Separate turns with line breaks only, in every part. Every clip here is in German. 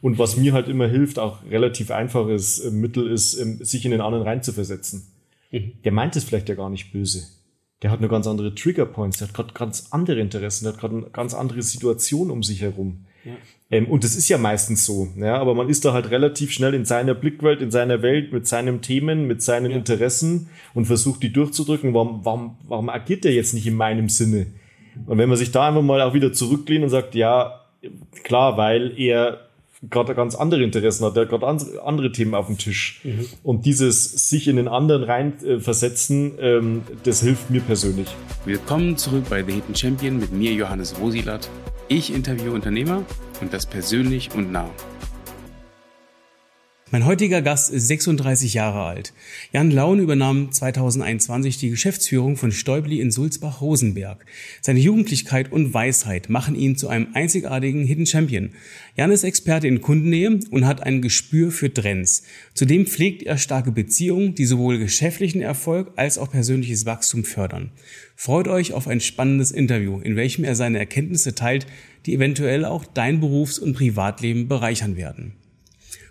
Und was mir halt immer hilft, auch relativ einfaches äh, Mittel ist, ähm, sich in den anderen reinzuversetzen. Mhm. Der meint es vielleicht ja gar nicht böse. Der hat nur ganz andere Trigger Points, der hat gerade ganz andere Interessen, der hat gerade eine ganz andere Situation um sich herum. Ja. Ähm, und das ist ja meistens so, ja, aber man ist da halt relativ schnell in seiner Blickwelt, in seiner Welt, mit seinen Themen, mit seinen ja. Interessen und versucht die durchzudrücken. Warum, warum, warum agiert der jetzt nicht in meinem Sinne? Und wenn man sich da einfach mal auch wieder zurücklehnt und sagt, ja, klar, weil er gerade ganz andere Interessen hat, der hat gerade andere Themen auf dem Tisch. Mhm. Und dieses sich in den anderen reinversetzen, äh, ähm, das hilft mir persönlich.
Willkommen zurück bei The Hidden Champion mit mir, Johannes Rosilat. Ich interviewe Unternehmer und das persönlich und nah. Mein heutiger Gast ist 36 Jahre alt. Jan Laun übernahm 2021 die Geschäftsführung von Stäubli in Sulzbach-Rosenberg. Seine Jugendlichkeit und Weisheit machen ihn zu einem einzigartigen Hidden Champion. Jan ist Experte in Kundennähe und hat ein Gespür für Trends. Zudem pflegt er starke Beziehungen, die sowohl geschäftlichen Erfolg als auch persönliches Wachstum fördern. Freut euch auf ein spannendes Interview, in welchem er seine Erkenntnisse teilt, die eventuell auch dein Berufs- und Privatleben bereichern werden.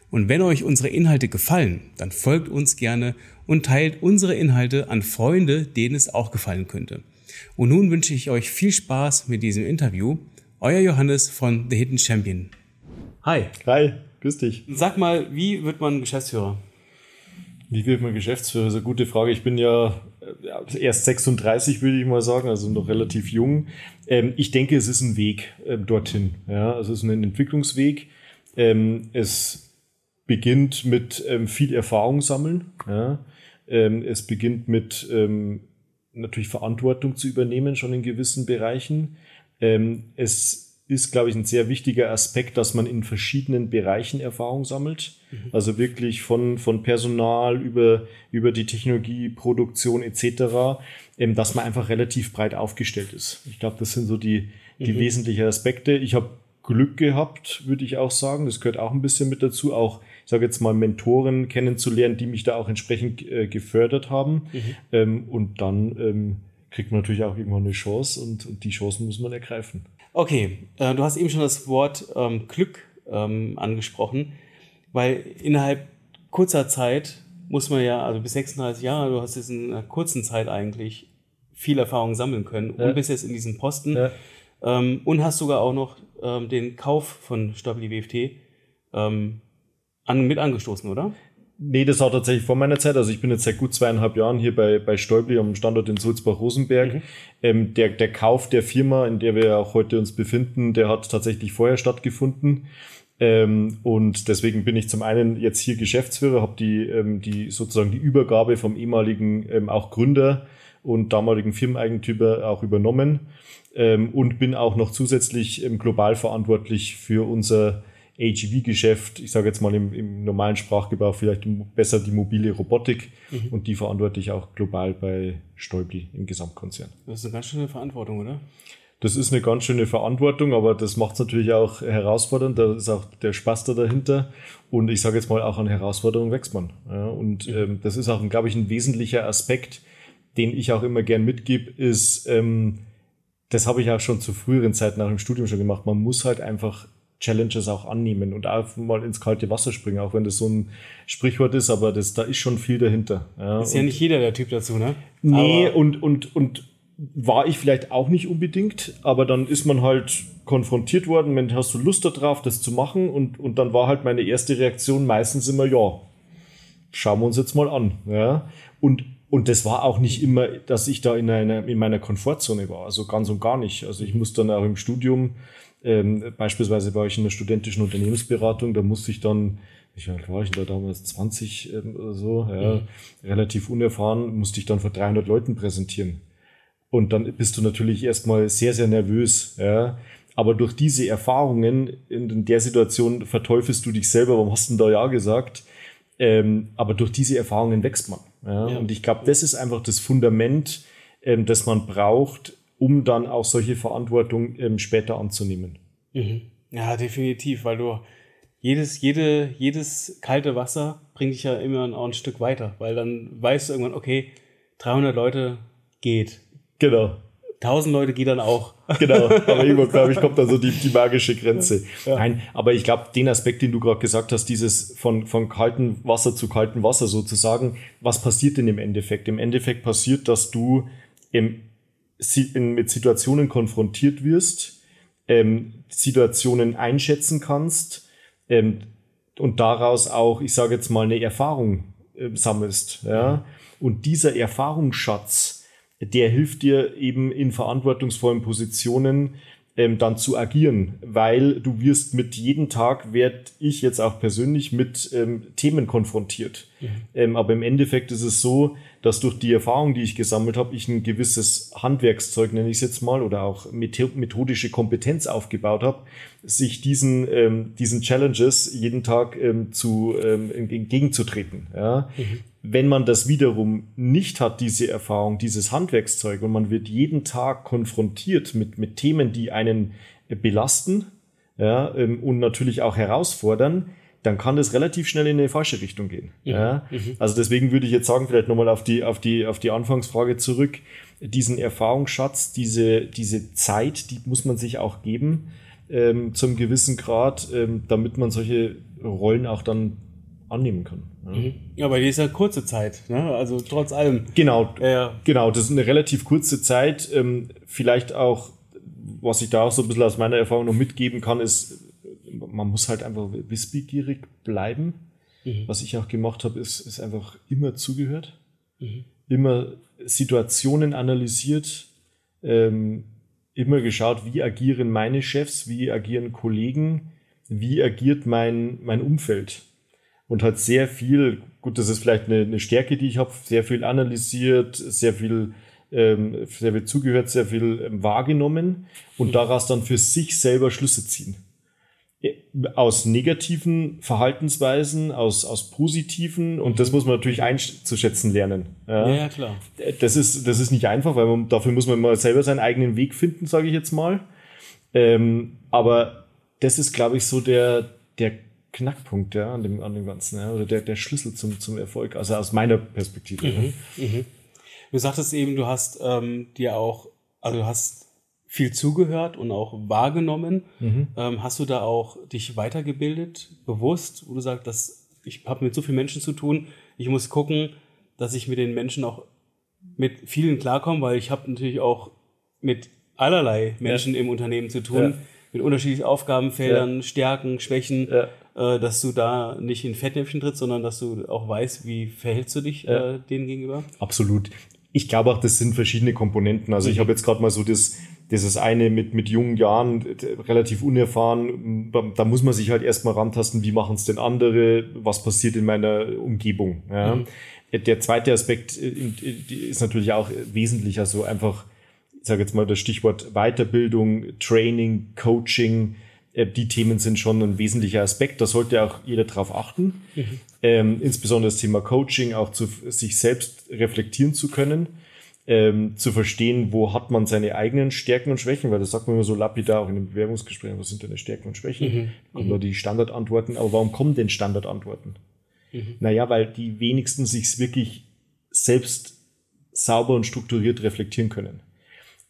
Und wenn euch unsere Inhalte gefallen, dann folgt uns gerne und teilt unsere Inhalte an Freunde, denen es auch gefallen könnte. Und nun wünsche ich euch viel Spaß mit diesem Interview. Euer Johannes von The Hidden Champion.
Hi. Hi, grüß dich.
Sag mal, wie wird man Geschäftsführer?
Wie wird man Geschäftsführer? Das ist eine gute Frage. Ich bin ja erst 36, würde ich mal sagen, also noch relativ jung. Ähm, ich denke, es ist ein Weg ähm, dorthin. Ja, also es ist ein Entwicklungsweg. Ähm, es beginnt mit ähm, viel Erfahrung sammeln. Ja? Ähm, es beginnt mit ähm, natürlich Verantwortung zu übernehmen, schon in gewissen Bereichen. Ähm, es ist, glaube ich, ein sehr wichtiger Aspekt, dass man in verschiedenen Bereichen Erfahrung sammelt. Mhm. Also wirklich von, von Personal über, über die Technologie, Produktion etc., ähm, dass man einfach relativ breit aufgestellt ist. Ich glaube, das sind so die, die mhm. wesentlichen Aspekte. Ich habe Glück gehabt, würde ich auch sagen. Das gehört auch ein bisschen mit dazu, auch ich sage jetzt mal, Mentoren kennenzulernen, die mich da auch entsprechend äh, gefördert haben. Mhm. Ähm, und dann ähm, kriegt man natürlich auch irgendwann eine Chance und, und die Chancen muss man ergreifen.
Okay, äh, du hast eben schon das Wort ähm, Glück ähm, angesprochen, weil innerhalb kurzer Zeit muss man ja, also bis 36 Jahre, du hast jetzt in einer kurzen Zeit eigentlich viel Erfahrung sammeln können ja. und bist jetzt in diesem Posten ja. ähm, und hast sogar auch noch ähm, den Kauf von Stabili WFT ähm, an, mit angestoßen, oder?
Nee, das war tatsächlich vor meiner Zeit. Also ich bin jetzt seit gut zweieinhalb Jahren hier bei, bei Stäubli am Standort in Sulzbach-Rosenberg. Mhm. Ähm, der, der Kauf der Firma, in der wir auch heute uns befinden, der hat tatsächlich vorher stattgefunden. Ähm, und deswegen bin ich zum einen jetzt hier Geschäftsführer, habe die, ähm, die sozusagen die Übergabe vom ehemaligen ähm, auch Gründer und damaligen Firmeneigentümer auch übernommen ähm, und bin auch noch zusätzlich ähm, global verantwortlich für unser AGV-Geschäft, ich sage jetzt mal im, im, normalen Sprachgebrauch vielleicht besser die mobile Robotik mhm. und die verantworte ich auch global bei Stäubli im Gesamtkonzern.
Das ist eine ganz schöne Verantwortung, oder?
Das ist eine ganz schöne Verantwortung, aber das macht es natürlich auch herausfordernd. Da ist auch der Spaß da dahinter. Und ich sage jetzt mal, auch an Herausforderungen wächst man. Ja, und ähm, das ist auch, glaube ich, ein wesentlicher Aspekt, den ich auch immer gern mitgebe, ist, ähm, das habe ich auch schon zu früheren Zeiten auch im Studium schon gemacht. Man muss halt einfach Challenges auch annehmen und auch mal ins kalte Wasser springen, auch wenn das so ein Sprichwort ist, aber das, da ist schon viel dahinter.
Ja. Ist ja nicht jeder der Typ dazu, ne?
Nee, aber und, und, und war ich vielleicht auch nicht unbedingt, aber dann ist man halt konfrontiert worden, wenn hast du Lust darauf, das zu machen und, und dann war halt meine erste Reaktion meistens immer, ja, schauen wir uns jetzt mal an. Ja. Und, und das war auch nicht immer, dass ich da in, einer, in meiner Komfortzone war, also ganz und gar nicht. Also ich muss dann auch im Studium ähm, beispielsweise war ich in der studentischen Unternehmensberatung, da musste ich dann, ich war ich da damals 20 ähm, oder so, ja, mhm. relativ unerfahren, musste ich dann vor 300 Leuten präsentieren. Und dann bist du natürlich erstmal sehr, sehr nervös, ja. Aber durch diese Erfahrungen in der Situation verteufelst du dich selber, warum hast du denn da ja gesagt? Ähm, aber durch diese Erfahrungen wächst man. Ja? ja. Und ich glaube, das ist einfach das Fundament, ähm, das man braucht, um dann auch solche Verantwortung ähm, später anzunehmen.
Mhm. Ja, definitiv, weil du jedes, jede, jedes kalte Wasser bringt dich ja immer auch ein Stück weiter, weil dann weißt du irgendwann, okay, 300 Leute geht.
Genau.
Tausend Leute geht dann auch.
Genau, aber irgendwo, glaube ich, kommt da so die, die magische Grenze. Ja. Nein, aber ich glaube, den Aspekt, den du gerade gesagt hast, dieses von, von kaltem Wasser zu kaltem Wasser sozusagen, was passiert denn im Endeffekt? Im Endeffekt passiert, dass du im, in, mit Situationen konfrontiert wirst, ähm, Situationen einschätzen kannst ähm, und daraus auch, ich sage jetzt mal, eine Erfahrung äh, sammelst. Ja? Und dieser Erfahrungsschatz, der hilft dir eben in verantwortungsvollen Positionen ähm, dann zu agieren, weil du wirst mit jedem Tag, werde ich jetzt auch persönlich mit ähm, Themen konfrontiert. Mhm. Ähm, aber im Endeffekt ist es so, dass durch die Erfahrung, die ich gesammelt habe, ich ein gewisses Handwerkszeug, nenne ich es jetzt mal, oder auch methodische Kompetenz aufgebaut habe, sich diesen, ähm, diesen Challenges jeden Tag ähm, zu, ähm, entgegenzutreten. Ja? Mhm. Wenn man das wiederum nicht hat, diese Erfahrung, dieses Handwerkszeug, und man wird jeden Tag konfrontiert mit, mit Themen, die einen belasten ja, ähm, und natürlich auch herausfordern, dann kann das relativ schnell in eine falsche Richtung gehen. Mhm. Ja? Mhm. Also deswegen würde ich jetzt sagen, vielleicht nochmal auf die, auf, die, auf die Anfangsfrage zurück, diesen Erfahrungsschatz, diese, diese Zeit, die muss man sich auch geben ähm, zum gewissen Grad, ähm, damit man solche Rollen auch dann annehmen kann.
Mhm. ja aber die ist ja kurze Zeit, ne? also trotz allem.
Genau, ja. genau, das ist eine relativ kurze Zeit. Ähm, vielleicht auch, was ich da auch so ein bisschen aus meiner Erfahrung noch mitgeben kann, ist, man muss halt einfach wissbegierig bleiben. Mhm. Was ich auch gemacht habe, ist, ist einfach immer zugehört, mhm. immer Situationen analysiert, ähm, immer geschaut, wie agieren meine Chefs, wie agieren Kollegen, wie agiert mein, mein Umfeld und hat sehr viel, gut, das ist vielleicht eine, eine Stärke, die ich habe, sehr viel analysiert, sehr viel, ähm, sehr viel zugehört, sehr viel ähm, wahrgenommen und daraus dann für sich selber Schlüsse ziehen. Aus negativen Verhaltensweisen, aus, aus positiven und das muss man natürlich einzuschätzen lernen.
Ja, ja klar.
Das ist, das ist nicht einfach, weil man, dafür muss man mal selber seinen eigenen Weg finden, sage ich jetzt mal. Ähm, aber das ist, glaube ich, so der, der Knackpunkt ja, an, dem, an dem Ganzen, ja, oder der, der Schlüssel zum, zum Erfolg, also aus meiner Perspektive. Mhm,
mhm. Du sagtest eben, du hast ähm, dir auch, also du hast viel zugehört und auch wahrgenommen. Mhm. Ähm, hast du da auch dich weitergebildet, bewusst, wo du sagst, dass ich habe mit so vielen Menschen zu tun, ich muss gucken, dass ich mit den Menschen auch mit vielen klarkomme, weil ich habe natürlich auch mit allerlei Menschen ja. im Unternehmen zu tun, ja. mit unterschiedlichen Aufgabenfeldern, ja. Stärken, Schwächen äh, dass du da nicht in Fettnäpfchen trittst, sondern dass du auch weißt, wie verhältst du dich ja. äh, denen gegenüber?
Absolut. Ich glaube auch, das sind verschiedene Komponenten. Also mhm. ich habe jetzt gerade mal so das, dieses eine mit, mit jungen Jahren, relativ unerfahren, da, muss man sich halt erstmal rantasten, wie machen es denn andere, was passiert in meiner Umgebung. Ja. Mhm. Der zweite Aspekt äh, ist natürlich auch wesentlich, also einfach, ich sage jetzt mal das Stichwort Weiterbildung, Training, Coaching, äh, die Themen sind schon ein wesentlicher Aspekt. Da sollte auch jeder drauf achten. Mhm. Ähm, insbesondere das Thema Coaching, auch zu sich selbst reflektieren zu können, ähm, zu verstehen, wo hat man seine eigenen Stärken und Schwächen, weil das sagt man immer so lapidar auch in den Bewerbungsgesprächen, was sind deine Stärken und Schwächen? Mhm. Kommen da die Standardantworten, aber warum kommen denn Standardantworten? Mhm. Naja, weil die wenigsten sich wirklich selbst sauber und strukturiert reflektieren können.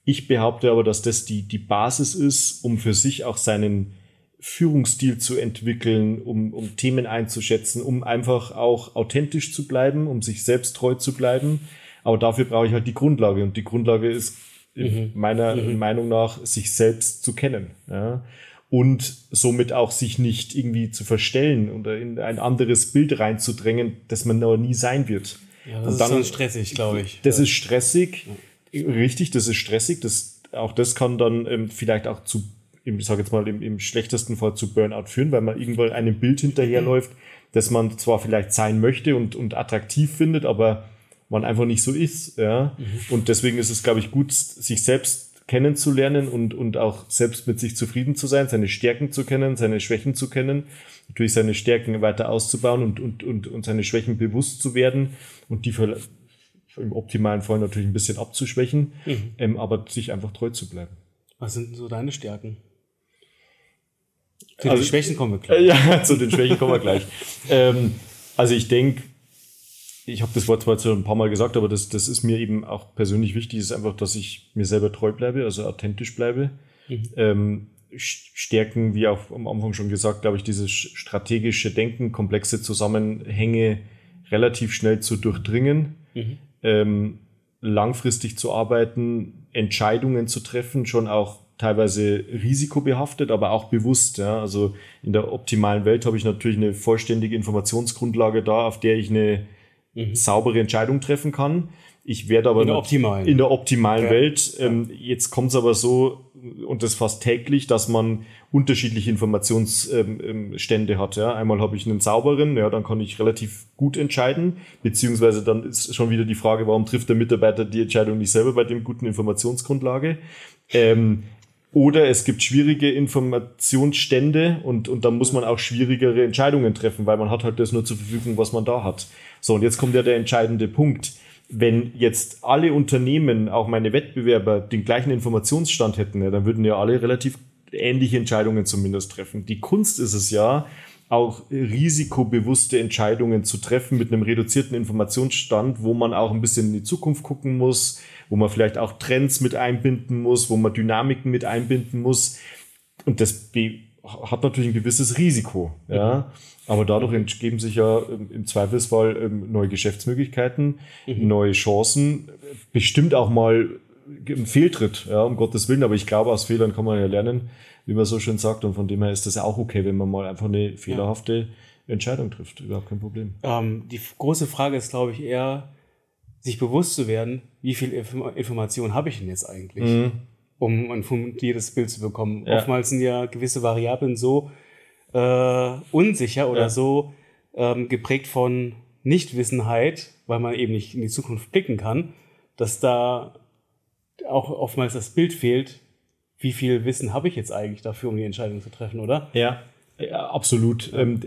Ich behaupte aber, dass das die, die Basis ist, um für sich auch seinen Führungsstil zu entwickeln, um, um Themen einzuschätzen, um einfach auch authentisch zu bleiben, um sich selbst treu zu bleiben. Aber dafür brauche ich halt die Grundlage. Und die Grundlage ist mhm. meiner mhm. Meinung nach, sich selbst zu kennen. Ja? Und somit auch sich nicht irgendwie zu verstellen oder in ein anderes Bild reinzudrängen, das man aber nie sein wird.
Ja, das Und dann, ist stressig, glaube ich.
Das ist stressig. Richtig, das ist stressig. Das, auch das kann dann ähm, vielleicht auch zu, ich sage jetzt mal, im, im, schlechtesten Fall zu Burnout führen, weil man irgendwann einem Bild hinterherläuft, das man zwar vielleicht sein möchte und, und attraktiv findet, aber man einfach nicht so ist. Ja? Mhm. Und deswegen ist es, glaube ich, gut, sich selbst kennenzulernen und, und auch selbst mit sich zufrieden zu sein, seine Stärken zu kennen, seine Schwächen zu kennen, natürlich seine Stärken weiter auszubauen und, und, und, und seine Schwächen bewusst zu werden und die im optimalen Fall natürlich ein bisschen abzuschwächen, mhm. ähm, aber sich einfach treu zu bleiben.
Was sind so deine Stärken? Zu also, den Schwächen kommen wir
gleich. Ja, zu den Schwächen kommen wir gleich. Ähm, also ich denke, ich habe das Wort zwar schon ein paar Mal gesagt, aber das, das ist mir eben auch persönlich wichtig, ist einfach, dass ich mir selber treu bleibe, also authentisch bleibe. Mhm. Ähm, Stärken, wie auch am Anfang schon gesagt, glaube ich, dieses strategische Denken, komplexe Zusammenhänge relativ schnell zu durchdringen, mhm. Ähm, langfristig zu arbeiten, Entscheidungen zu treffen, schon auch teilweise risikobehaftet, aber auch bewusst. Ja. Also in der optimalen Welt habe ich natürlich eine vollständige Informationsgrundlage da, auf der ich eine mhm. saubere Entscheidung treffen kann. Ich werde aber
in der optimalen,
in der optimalen ja. Welt. Ähm, jetzt kommt es aber so, und das fast täglich, dass man unterschiedliche Informationsstände ähm, hat. Ja. Einmal habe ich einen sauberen, ja, dann kann ich relativ gut entscheiden, beziehungsweise dann ist schon wieder die Frage, warum trifft der Mitarbeiter die Entscheidung nicht selber bei dem guten Informationsgrundlage. Ähm, oder es gibt schwierige Informationsstände und, und dann muss man auch schwierigere Entscheidungen treffen, weil man hat halt das nur zur Verfügung, was man da hat. So, und jetzt kommt ja der entscheidende Punkt wenn jetzt alle Unternehmen, auch meine Wettbewerber, den gleichen Informationsstand hätten, ja, dann würden ja alle relativ ähnliche Entscheidungen zumindest treffen. Die Kunst ist es ja, auch risikobewusste Entscheidungen zu treffen mit einem reduzierten Informationsstand, wo man auch ein bisschen in die Zukunft gucken muss, wo man vielleicht auch Trends mit einbinden muss, wo man Dynamiken mit einbinden muss. Und das hat natürlich ein gewisses Risiko. Ja. Aber dadurch entgeben sich ja im Zweifelsfall ähm, neue Geschäftsmöglichkeiten, mhm. neue Chancen, bestimmt auch mal ein Fehltritt, ja, um Gottes Willen. Aber ich glaube, aus Fehlern kann man ja lernen, wie man so schön sagt. Und von dem her ist das ja auch okay, wenn man mal einfach eine fehlerhafte Entscheidung trifft. Überhaupt kein Problem.
Ähm, die große Frage ist, glaube ich, eher, sich bewusst zu werden, wie viel Information habe ich denn jetzt eigentlich, mhm. Um ein fundiertes Bild zu bekommen. Ja. Oftmals sind ja gewisse Variablen so, äh, unsicher oder ja. so ähm, geprägt von Nichtwissenheit, weil man eben nicht in die Zukunft blicken kann, dass da auch oftmals das Bild fehlt, wie viel Wissen habe ich jetzt eigentlich dafür, um die Entscheidung zu treffen, oder?
Ja, ja absolut. Ähm,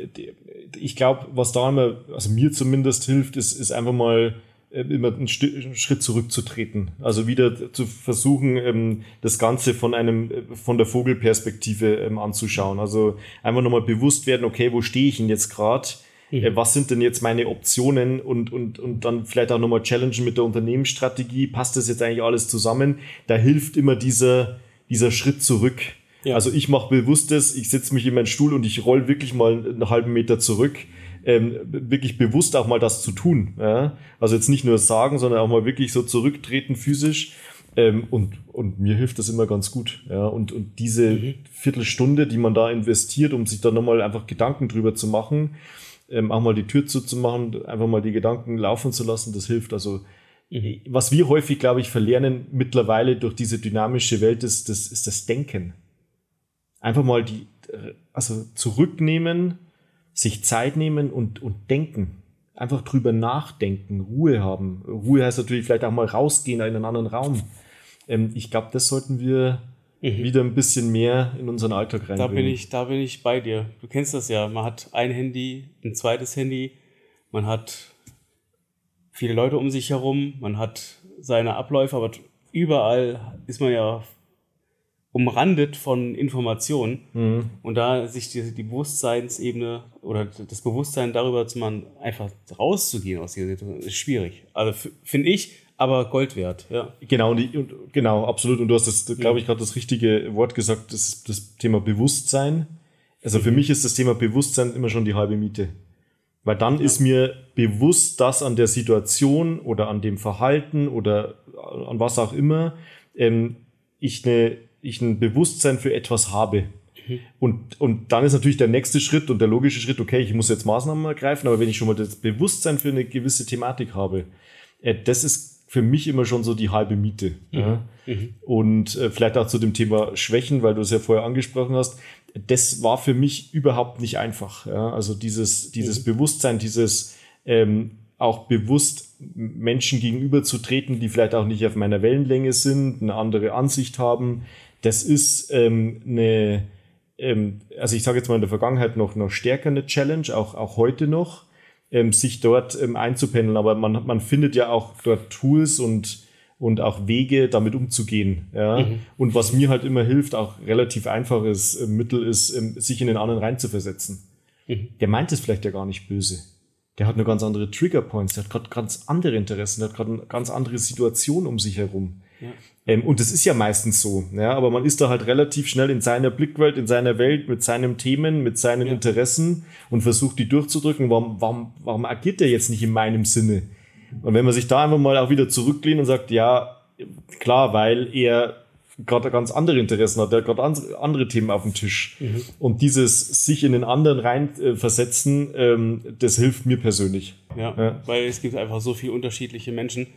ich glaube, was da immer, also mir zumindest hilft, ist, ist einfach mal immer einen Schritt zurückzutreten. Also wieder zu versuchen, ähm, das Ganze von einem, äh, von der Vogelperspektive ähm, anzuschauen. Also einfach nochmal bewusst werden, okay, wo stehe ich denn jetzt gerade? Mhm. Äh, was sind denn jetzt meine Optionen und, und, und dann vielleicht auch nochmal challengen mit der Unternehmensstrategie. Passt das jetzt eigentlich alles zusammen? Da hilft immer dieser, dieser Schritt zurück. Ja. Also ich mache bewusstes, ich setze mich in meinen Stuhl und ich roll wirklich mal einen halben Meter zurück ähm, wirklich bewusst auch mal das zu tun. Ja? Also jetzt nicht nur sagen, sondern auch mal wirklich so zurücktreten physisch. Ähm, und, und mir hilft das immer ganz gut. Ja? Und, und diese mhm. Viertelstunde, die man da investiert, um sich da nochmal einfach Gedanken drüber zu machen, ähm, auch mal die Tür zuzumachen, einfach mal die Gedanken laufen zu lassen, das hilft. Also mhm. was wir häufig, glaube ich, verlernen mittlerweile durch diese dynamische Welt ist, das ist das Denken. Einfach mal die, äh, also zurücknehmen, sich Zeit nehmen und, und denken. Einfach drüber nachdenken, Ruhe haben. Ruhe heißt natürlich vielleicht auch mal rausgehen in einen anderen Raum. Ähm, ich glaube, das sollten wir mhm. wieder ein bisschen mehr in unseren Alltag reinbringen.
Da bin, ich, da bin ich bei dir. Du kennst das ja. Man hat ein Handy, ein zweites Handy, man hat viele Leute um sich herum, man hat seine Abläufe, aber überall ist man ja umrandet von Informationen mhm. und da sich die, die, Bewusstseinsebene oder das Bewusstsein darüber zu machen, einfach rauszugehen aus dieser Situation, ist schwierig. Also finde ich, aber Gold wert, ja.
Genau, und, und, genau, absolut. Und du hast das, glaube ich, gerade das richtige Wort gesagt, das, das Thema Bewusstsein. Also mhm. für mich ist das Thema Bewusstsein immer schon die halbe Miete. Weil dann ja. ist mir bewusst, dass an der Situation oder an dem Verhalten oder an was auch immer ähm, ich eine ich ein Bewusstsein für etwas habe. Mhm. Und, und dann ist natürlich der nächste Schritt und der logische Schritt, okay, ich muss jetzt Maßnahmen ergreifen, aber wenn ich schon mal das Bewusstsein für eine gewisse Thematik habe, äh, das ist für mich immer schon so die halbe Miete. Mhm. Ja. Mhm. Und äh, vielleicht auch zu dem Thema Schwächen, weil du es ja vorher angesprochen hast, das war für mich überhaupt nicht einfach. Ja. Also dieses, dieses mhm. Bewusstsein, dieses ähm, auch bewusst Menschen gegenüberzutreten, die vielleicht auch nicht auf meiner Wellenlänge sind, eine andere Ansicht haben, das ist ähm, eine, ähm, also ich sage jetzt mal in der Vergangenheit noch, noch stärker eine Challenge, auch, auch heute noch, ähm, sich dort ähm, einzupendeln. Aber man, man findet ja auch dort Tools und, und auch Wege, damit umzugehen. Ja? Mhm. Und was mir halt immer hilft, auch relativ einfaches äh, Mittel ist, ähm, sich in den anderen reinzuversetzen. Mhm. Der meint es vielleicht ja gar nicht böse der hat eine ganz andere Trigger Points, der hat gerade ganz andere Interessen, der hat gerade eine ganz andere Situation um sich herum. Ja. Ähm, und das ist ja meistens so, ja, aber man ist da halt relativ schnell in seiner Blickwelt, in seiner Welt, mit seinen Themen, mit seinen ja. Interessen und versucht die durchzudrücken. Warum, warum, warum agiert der jetzt nicht in meinem Sinne? Und wenn man sich da einfach mal auch wieder zurücklehnt und sagt, ja, klar, weil er gerade ganz andere Interessen hat, der hat gerade andere Themen auf dem Tisch. Mhm. Und dieses sich in den anderen reinversetzen, äh, ähm, das hilft mir persönlich.
Ja, ja, weil es gibt einfach so viele unterschiedliche Menschen.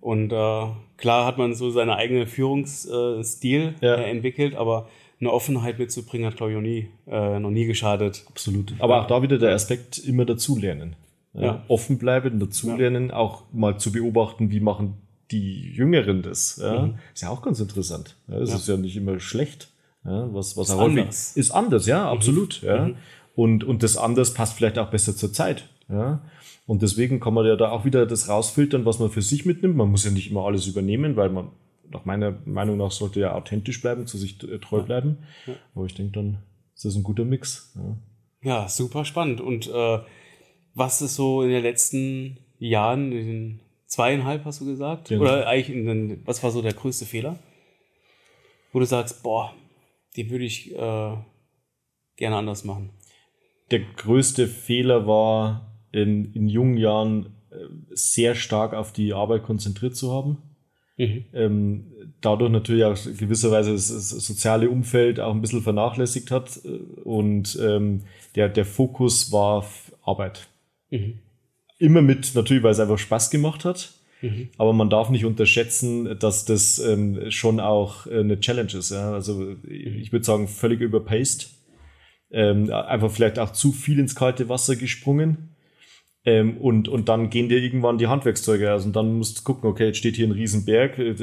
Und äh, klar hat man so seine eigene Führungsstil ja. äh, entwickelt, aber eine Offenheit mitzubringen hat, glaube ich, noch nie, äh, noch nie geschadet.
Absolut. Aber auch da wieder der Aspekt immer dazulernen. Ja. Offen bleiben, dazulernen, auch mal zu beobachten, wie machen die Jüngeren das. Ja? Mhm. Ist ja auch ganz interessant. Ja, ja. ist ja nicht immer schlecht. Ja? Was, was ist anders. Ist anders, ja, mhm. absolut. Mhm. Ja? Und, und das anders passt vielleicht auch besser zur Zeit. Ja? Und deswegen kann man ja da auch wieder das rausfiltern, was man für sich mitnimmt. Man muss ja nicht immer alles übernehmen, weil man nach meiner Meinung nach sollte ja authentisch bleiben, zu sich äh, treu bleiben. Ja. Aber ich denke, dann ist das ein guter Mix.
Ja, ja super spannend. Und äh, was ist so in den letzten Jahren, in den Zweieinhalb hast du gesagt? Ja. Oder eigentlich, den, was war so der größte Fehler? Wo du sagst, boah, die würde ich äh, gerne anders machen.
Der größte Fehler war, in, in jungen Jahren äh, sehr stark auf die Arbeit konzentriert zu haben. Mhm. Ähm, dadurch natürlich auch gewisserweise das, soziale Umfeld auch ein bisschen vernachlässigt hat äh, und ähm, der, der Fokus war Arbeit. Mhm. Immer mit, natürlich, weil es einfach Spaß gemacht hat. Mhm. Aber man darf nicht unterschätzen, dass das ähm, schon auch äh, eine Challenge ist. Also ich würde sagen, völlig überpaced. Einfach vielleicht auch zu viel ins kalte Wasser gesprungen. Ähm, und, und dann gehen dir irgendwann die Handwerkszeuge aus. Und dann musst du gucken, okay, jetzt steht hier ein Riesenberg, äh,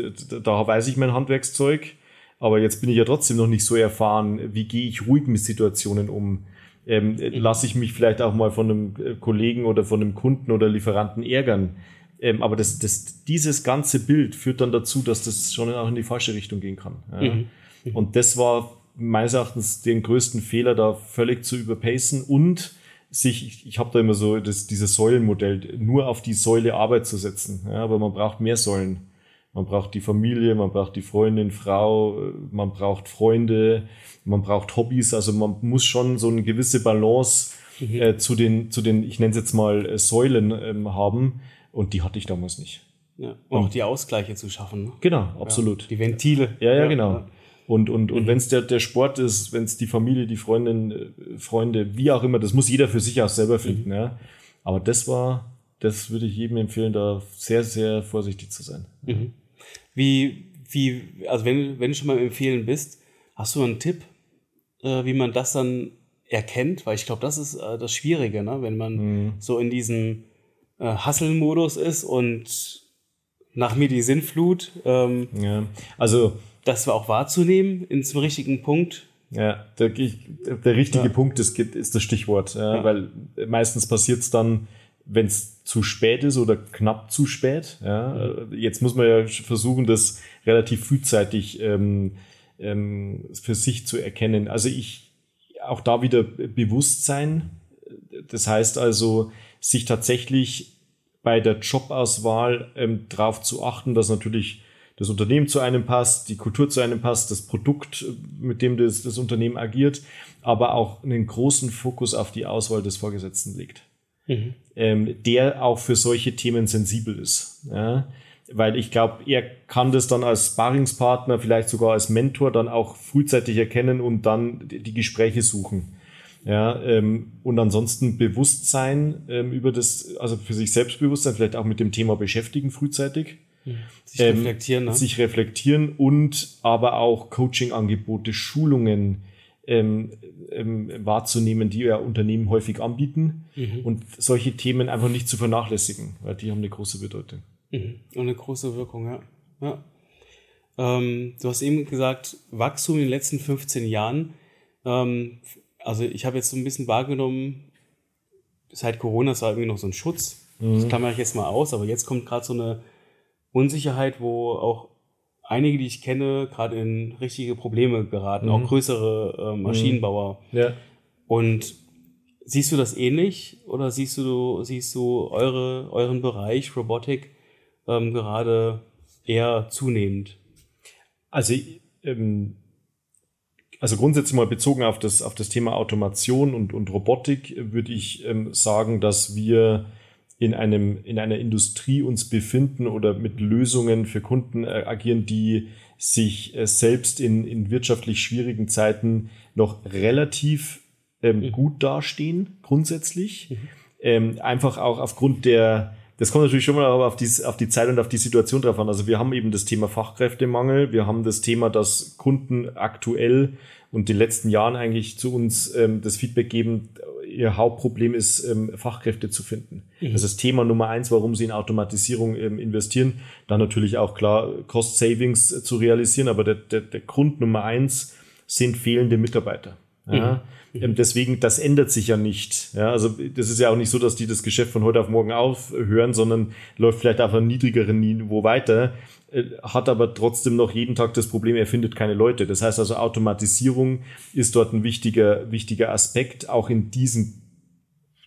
da weiß ich mein Handwerkszeug. Aber jetzt bin ich ja trotzdem noch nicht so erfahren, wie gehe ich ruhig mit Situationen um ähm, mhm. lasse ich mich vielleicht auch mal von einem äh, Kollegen oder von einem Kunden oder Lieferanten ärgern. Ähm, aber das, das, dieses ganze Bild führt dann dazu, dass das schon auch in die falsche Richtung gehen kann. Ja. Mhm. Mhm. Und das war meines Erachtens den größten Fehler, da völlig zu überpacen und sich, ich, habe da immer so das, dieses Säulenmodell, nur auf die Säule Arbeit zu setzen. Ja, aber man braucht mehr Säulen. Man braucht die Familie, man braucht die Freundin, Frau, man braucht Freunde, man braucht Hobbys. Also man muss schon so eine gewisse Balance mhm. äh, zu den, zu den, ich nenne es jetzt mal äh, Säulen ähm, haben. Und die hatte ich damals nicht.
Ja, um auch die Ausgleiche zu schaffen. Ne?
Genau, absolut. Ja,
die Ventile.
Ja, ja, genau. Und, und, und mhm. wenn es der, der Sport ist, wenn es die Familie, die Freundin, äh, Freunde, wie auch immer, das muss jeder für sich auch selber finden. Mhm. Ja. Aber das war, das würde ich jedem empfehlen, da sehr, sehr vorsichtig zu sein. Mhm.
Wie, wie, also wenn, wenn du schon mal im Empfehlen bist, hast du einen Tipp, äh, wie man das dann erkennt? Weil ich glaube, das ist äh, das Schwierige, ne? wenn man mhm. so in diesem äh, Hustle-Modus ist und nach mir die Sinnflut. Ähm,
ja, also
das war auch wahrzunehmen in zum richtigen Punkt.
Ja, der, der richtige ja. Punkt ist, ist das Stichwort, ja, weil meistens passiert es dann, wenn es zu spät ist oder knapp zu spät. Ja. Jetzt muss man ja versuchen, das relativ frühzeitig ähm, ähm, für sich zu erkennen. Also ich auch da wieder Bewusstsein. Das heißt also, sich tatsächlich bei der Jobauswahl ähm, darauf zu achten, dass natürlich das Unternehmen zu einem passt, die Kultur zu einem passt, das Produkt, mit dem das, das Unternehmen agiert, aber auch einen großen Fokus auf die Auswahl des Vorgesetzten legt mhm. ähm, der auch für solche Themen sensibel ist. Ja? Weil ich glaube, er kann das dann als Sparringspartner, vielleicht sogar als Mentor dann auch frühzeitig erkennen und dann die Gespräche suchen. Ja, ähm, und ansonsten Bewusstsein ähm, über das, also für sich Selbstbewusstsein, vielleicht auch mit dem Thema beschäftigen frühzeitig.
Sich ähm, reflektieren, ne?
Sich reflektieren und aber auch Coaching-Angebote, Schulungen, ähm, ähm, wahrzunehmen, die ja Unternehmen häufig anbieten mhm. und solche Themen einfach nicht zu vernachlässigen, weil die haben eine große Bedeutung.
Mhm. Und eine große Wirkung, ja. ja. Ähm, du hast eben gesagt, Wachstum in den letzten 15 Jahren. Ähm, also ich habe jetzt so ein bisschen wahrgenommen, seit Corona ist irgendwie noch so ein Schutz. Mhm. Das klammere ich jetzt mal aus, aber jetzt kommt gerade so eine Unsicherheit, wo auch einige, die ich kenne, gerade in richtige Probleme geraten, mhm. auch größere äh, Maschinenbauer.
Ja.
Und Siehst du das ähnlich oder siehst du, siehst du eure, euren Bereich Robotik ähm, gerade eher zunehmend?
Also, ähm, also grundsätzlich mal bezogen auf das, auf das Thema Automation und, und Robotik würde ich ähm, sagen, dass wir in, einem, in einer Industrie uns befinden oder mit Lösungen für Kunden äh, agieren, die sich äh, selbst in, in wirtschaftlich schwierigen Zeiten noch relativ ähm, mhm. gut dastehen, grundsätzlich. Mhm. Ähm, einfach auch aufgrund der, das kommt natürlich schon mal auf die, auf die Zeit und auf die Situation drauf an. Also wir haben eben das Thema Fachkräftemangel, wir haben das Thema, dass Kunden aktuell und die letzten Jahren eigentlich zu uns ähm, das Feedback geben, ihr Hauptproblem ist, ähm, Fachkräfte zu finden. Mhm. Das ist Thema Nummer eins, warum sie in Automatisierung ähm, investieren. Dann natürlich auch klar Cost Savings äh, zu realisieren, aber der, der, der Grund Nummer eins sind fehlende Mitarbeiter. Ja? Mhm. Ähm, deswegen, das ändert sich ja nicht. Ja? Also das ist ja auch nicht so, dass die das Geschäft von heute auf morgen aufhören, sondern läuft vielleicht auf einem niedrigeren Niveau weiter, äh, hat aber trotzdem noch jeden Tag das Problem, er findet keine Leute. Das heißt also, Automatisierung ist dort ein wichtiger, wichtiger Aspekt, auch in diesen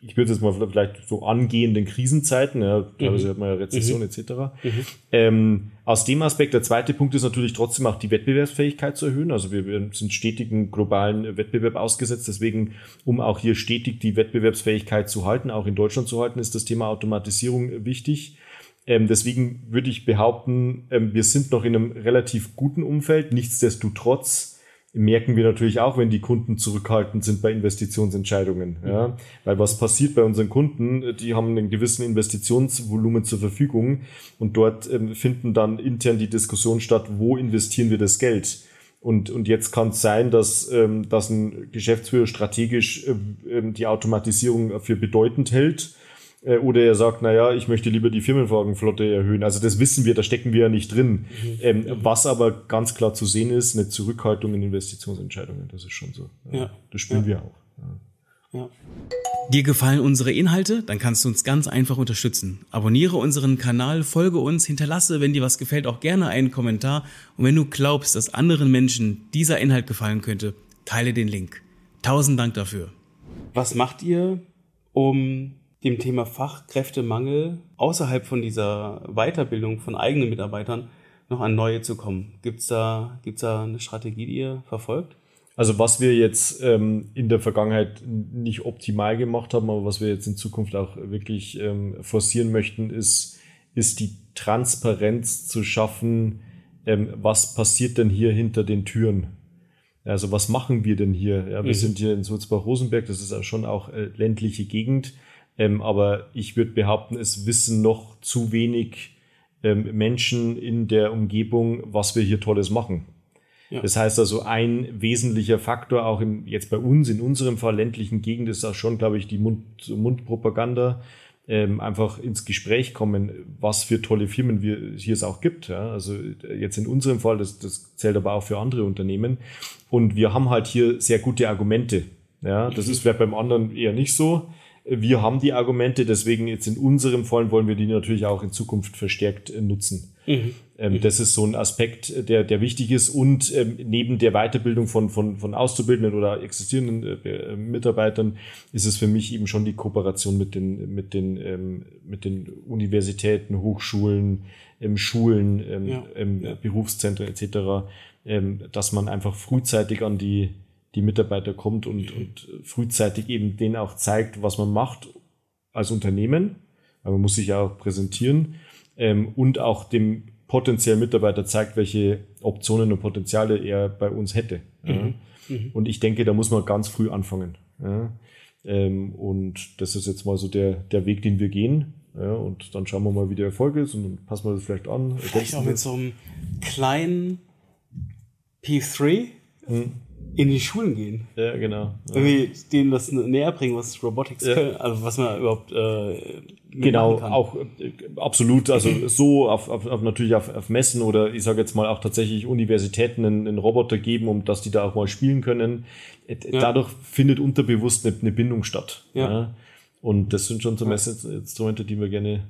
ich würde es mal vielleicht so angehenden Krisenzeiten, ja, teilweise mhm. hat man ja Rezession mhm. etc. Mhm. Ähm, aus dem Aspekt, der zweite Punkt ist natürlich trotzdem auch die Wettbewerbsfähigkeit zu erhöhen. Also wir, wir sind stetigen globalen Wettbewerb ausgesetzt. Deswegen, um auch hier stetig die Wettbewerbsfähigkeit zu halten, auch in Deutschland zu halten, ist das Thema Automatisierung wichtig. Ähm, deswegen würde ich behaupten, ähm, wir sind noch in einem relativ guten Umfeld. Nichtsdestotrotz merken wir natürlich auch, wenn die Kunden zurückhaltend sind bei Investitionsentscheidungen. Ja? Mhm. Weil was passiert bei unseren Kunden? Die haben einen gewissen Investitionsvolumen zur Verfügung und dort ähm, finden dann intern die Diskussion statt, wo investieren wir das Geld? Und, und jetzt kann es sein, dass, ähm, dass ein Geschäftsführer strategisch äh, die Automatisierung für bedeutend hält oder er sagt, naja, ich möchte lieber die Firmenwagenflotte erhöhen. Also das wissen wir, da stecken wir ja nicht drin. Mhm. Ähm, was aber ganz klar zu sehen ist, eine Zurückhaltung in Investitionsentscheidungen. Das ist schon so. Ja. Das spüren ja. wir auch. Ja.
ja. Dir gefallen unsere Inhalte? Dann kannst du uns ganz einfach unterstützen. Abonniere unseren Kanal, folge uns, hinterlasse, wenn dir was gefällt, auch gerne einen Kommentar. Und wenn du glaubst, dass anderen Menschen dieser Inhalt gefallen könnte, teile den Link. Tausend Dank dafür. Was macht ihr, um dem Thema Fachkräftemangel außerhalb von dieser Weiterbildung von eigenen Mitarbeitern noch an neue zu kommen? Gibt es da, gibt's da eine Strategie, die ihr verfolgt?
Also was wir jetzt ähm, in der Vergangenheit nicht optimal gemacht haben, aber was wir jetzt in Zukunft auch wirklich ähm, forcieren möchten, ist, ist die Transparenz zu schaffen, ähm, was passiert denn hier hinter den Türen? Also was machen wir denn hier? Ja, wir mhm. sind hier in Sulzbach-Rosenberg, das ist schon auch äh, ländliche Gegend. Ähm, aber ich würde behaupten, es wissen noch zu wenig ähm, Menschen in der Umgebung, was wir hier Tolles machen. Ja. Das heißt also, ein wesentlicher Faktor auch in, jetzt bei uns, in unserem Fall ländlichen Gegend, ist auch schon, glaube ich, die Mund-Mund-Propaganda. Ähm, einfach ins Gespräch kommen, was für tolle Firmen wir, hier es auch gibt. Ja? Also jetzt in unserem Fall, das, das zählt aber auch für andere Unternehmen. Und wir haben halt hier sehr gute Argumente. Ja? Das ist vielleicht beim anderen eher nicht so. Wir haben die Argumente, deswegen jetzt in unserem Fall wollen wir die natürlich auch in Zukunft verstärkt äh, nutzen. Mhm. Ähm, mhm. Das ist so ein Aspekt, der, der wichtig ist und ähm, neben der Weiterbildung von, von, von Auszubildenden oder existierenden äh, äh, Mitarbeitern ist es für mich eben schon die Kooperation mit den, mit den, ähm, mit den Universitäten, Hochschulen, ähm, Schulen, ähm, ja. Ähm, ja. Berufszentren etc., dass man einfach frühzeitig an die die Mitarbeiter kommt und, und frühzeitig eben denen auch zeigt, was man macht als Unternehmen. Aber man muss sich ja auch präsentieren ähm, und auch dem potenziellen Mitarbeiter zeigt, welche Optionen und Potenziale er bei uns hätte. Mhm. Ja. Mhm. Und ich denke, da muss man ganz früh anfangen. Ja. Ähm, und das ist jetzt mal so der, der Weg, den wir gehen. Ja, und dann schauen wir mal, wie der Erfolg ist und dann passen wir das vielleicht an.
Vielleicht auch mit so einem kleinen P3. Mhm in die Schulen gehen.
Ja, genau.
Irgendwie denen das näher bringen, was Robotics ja. können, also was man überhaupt äh,
Genau, auch äh, absolut, also so auf, auf, auf natürlich auf, auf Messen oder ich sage jetzt mal auch tatsächlich Universitäten einen, einen Roboter geben, um dass die da auch mal spielen können. Äh, ja. Dadurch findet unterbewusst eine, eine Bindung statt. Ja. ja. Und das sind schon so Messinstrumente, die wir gerne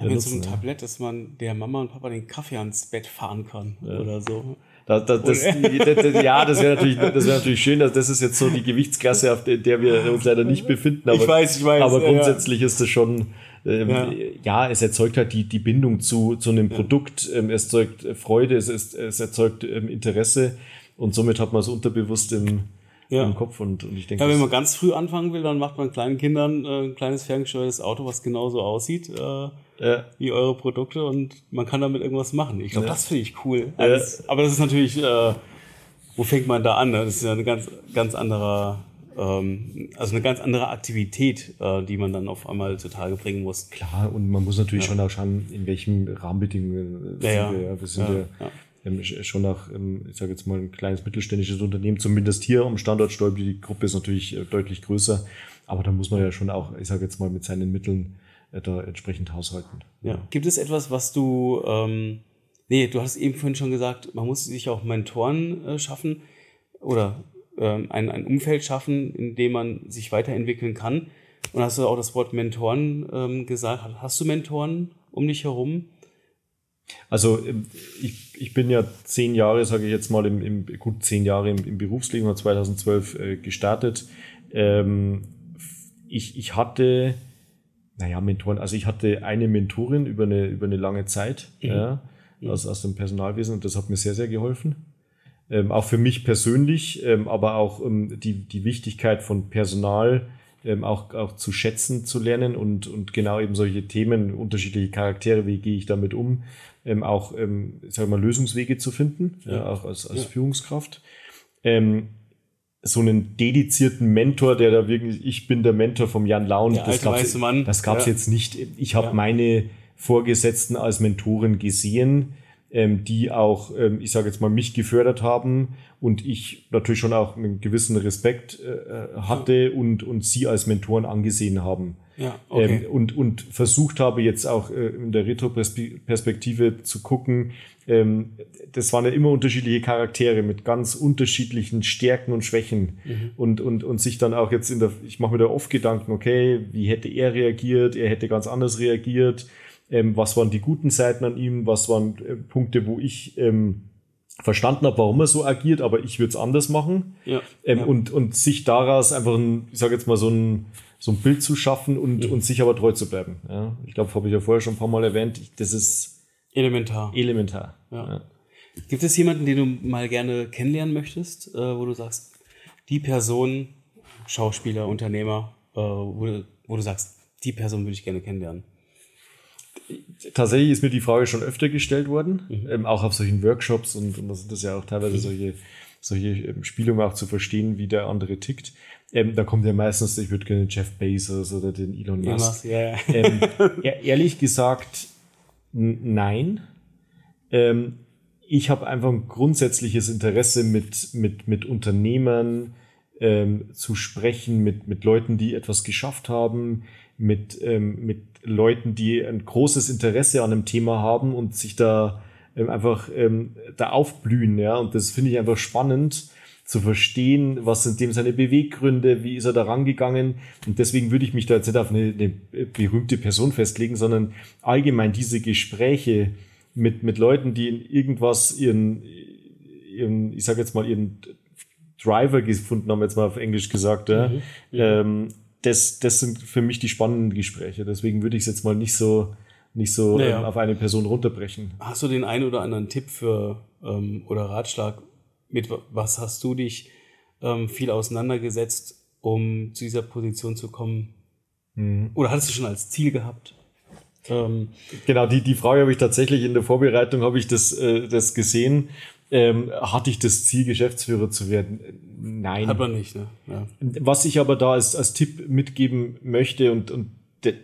ja, mit so einem Tablett, dass man der Mama und Papa den Kaffee ans Bett fahren kann oder so.
Das, das, das, die, das, ja, das wäre natürlich, das wäre natürlich schön. Dass das ist jetzt so die Gewichtsklasse, auf der, der wir uns leider nicht befinden. Aber,
ich weiß, ich weiß.
Aber grundsätzlich ja. ist das schon, ähm, ja. ja. es erzeugt halt die, die Bindung zu, zu einem Produkt. Ähm, es erzeugt Freude, es, ist, es erzeugt ähm, Interesse und somit hat man es unterbewusst im, ja. im Kopf. Und, und ich denke,
ja, wenn man ganz früh anfangen will, dann macht man kleinen Kindern äh, ein kleines ferngesteuertes Auto, was genauso aussieht äh, ja. wie eure Produkte und man kann damit irgendwas machen. Ich glaube, ja. das finde ich cool. Also, aber das ist natürlich, äh, wo fängt man da an? Ne? Das ist ja eine ganz, ganz andere, ähm, also eine ganz andere Aktivität, äh, die man dann auf einmal zutage bringen muss.
Klar, und man muss natürlich schon auch schauen, in welchen Rahmenbedingungen
ja,
sind wir. Wir sind ja ähm, schon nach, ähm, ich sage jetzt mal, ein kleines mittelständisches Unternehmen, zumindest hier am Standort Stäubli. Die Gruppe ist natürlich äh, deutlich größer, aber da muss man ja schon auch, ich sage jetzt mal, mit seinen Mitteln da entsprechend haushalten.
Ja. Gibt es etwas, was du, ähm, nee, du hast eben vorhin schon gesagt, man muss sich auch Mentoren äh, schaffen oder ähm, ein, ein Umfeld schaffen, in dem man sich weiterentwickeln kann. Und hast du auch das Wort Mentoren ähm, gesagt. Hast du Mentoren um dich herum?
Also ähm, ich, ich bin ja zehn Jahre, sage ich jetzt mal, im, im gut zehn Jahre im, im Berufsleben, habe 2012 äh, gestartet. Ähm, ich, ich hatte, naja, Mentoren, also ich hatte eine Mentorin über eine, über eine lange Zeit mhm. ja, mhm. aus, aus dem Personalwesen und das hat mir sehr, sehr geholfen. Ähm, auch für mich persönlich, ähm, aber auch ähm, die, die Wichtigkeit von Personal ähm, auch, auch zu schätzen zu lernen und, und genau eben solche Themen, unterschiedliche Charaktere, wie gehe ich damit um, ähm, auch, ähm, sag mal, Lösungswege zu finden, ja. ja auch als, als ja. Führungskraft. Ähm, so einen dedizierten Mentor, der da wirklich, ich bin der Mentor vom Jan Laun,
der das
gab es ja. jetzt nicht. Ich habe meine Vorgesetzten als Mentoren gesehen ähm, die auch, ähm, ich sage jetzt mal, mich gefördert haben und ich natürlich schon auch einen gewissen Respekt äh, hatte und, und sie als Mentoren angesehen haben.
Ja, okay.
ähm, und, und versucht habe jetzt auch äh, in der Retro-Perspektive zu gucken, ähm, das waren ja immer unterschiedliche Charaktere mit ganz unterschiedlichen Stärken und Schwächen mhm. und, und, und sich dann auch jetzt in der, ich mache mir da oft Gedanken, okay, wie hätte er reagiert, er hätte ganz anders reagiert, ähm, was waren die guten Seiten an ihm, was waren äh, Punkte, wo ich ähm, verstanden habe, warum er so agiert, aber ich würde es anders machen.
Ja,
ähm,
ja.
Und, und sich daraus einfach ein, ich sage jetzt mal, so ein, so ein Bild zu schaffen und, mhm. und sich aber treu zu bleiben. Ja? Ich glaube, habe ich ja vorher schon ein paar Mal erwähnt, das ist
elementar.
Elementar.
Ja. ja. Gibt es jemanden, den du mal gerne kennenlernen möchtest, äh, wo du sagst, die Person, Schauspieler, Unternehmer, äh, wo, wo du sagst, die Person würde ich gerne kennenlernen?
Tatsächlich ist mir die Frage schon öfter gestellt worden, mhm. ähm, auch auf solchen Workshops und, und das sind das ja auch teilweise mhm. solche, solche ähm, Spielungen auch zu verstehen, wie der andere tickt. Ähm, da kommt ja meistens, ich würde gerne Jeff Bezos oder den Elon Musk.
Ja, ja.
Ähm, ehrlich gesagt, nein. Ähm, ich habe einfach ein grundsätzliches Interesse mit, mit, mit Unternehmern ähm, zu sprechen, mit, mit Leuten, die etwas geschafft haben, mit, ähm, mit Leuten, die ein großes Interesse an einem Thema haben und sich da ähm, einfach ähm, da aufblühen. Ja? Und das finde ich einfach spannend zu verstehen, was sind dem seine Beweggründe, wie ist er da rangegangen. Und deswegen würde ich mich da jetzt nicht auf eine, eine berühmte Person festlegen, sondern allgemein diese Gespräche mit, mit Leuten, die in irgendwas ihren, ihren ich sage jetzt mal, ihren Driver gefunden haben, jetzt mal auf Englisch gesagt, ja, mhm. ähm, das, das sind für mich die spannenden Gespräche. Deswegen würde ich es jetzt mal nicht so, nicht so naja. ähm, auf eine Person runterbrechen.
Hast du den einen oder anderen Tipp für ähm, oder Ratschlag? Mit was hast du dich ähm, viel auseinandergesetzt, um zu dieser Position zu kommen? Mhm. Oder hattest du schon als Ziel gehabt?
Ähm, genau, die, die Frage habe ich tatsächlich in der Vorbereitung habe ich das, äh, das gesehen. Ähm, hatte ich das Ziel, Geschäftsführer zu werden? Nein.
Man nicht, ne? Ja.
Was ich aber da als, als Tipp mitgeben möchte und, und de,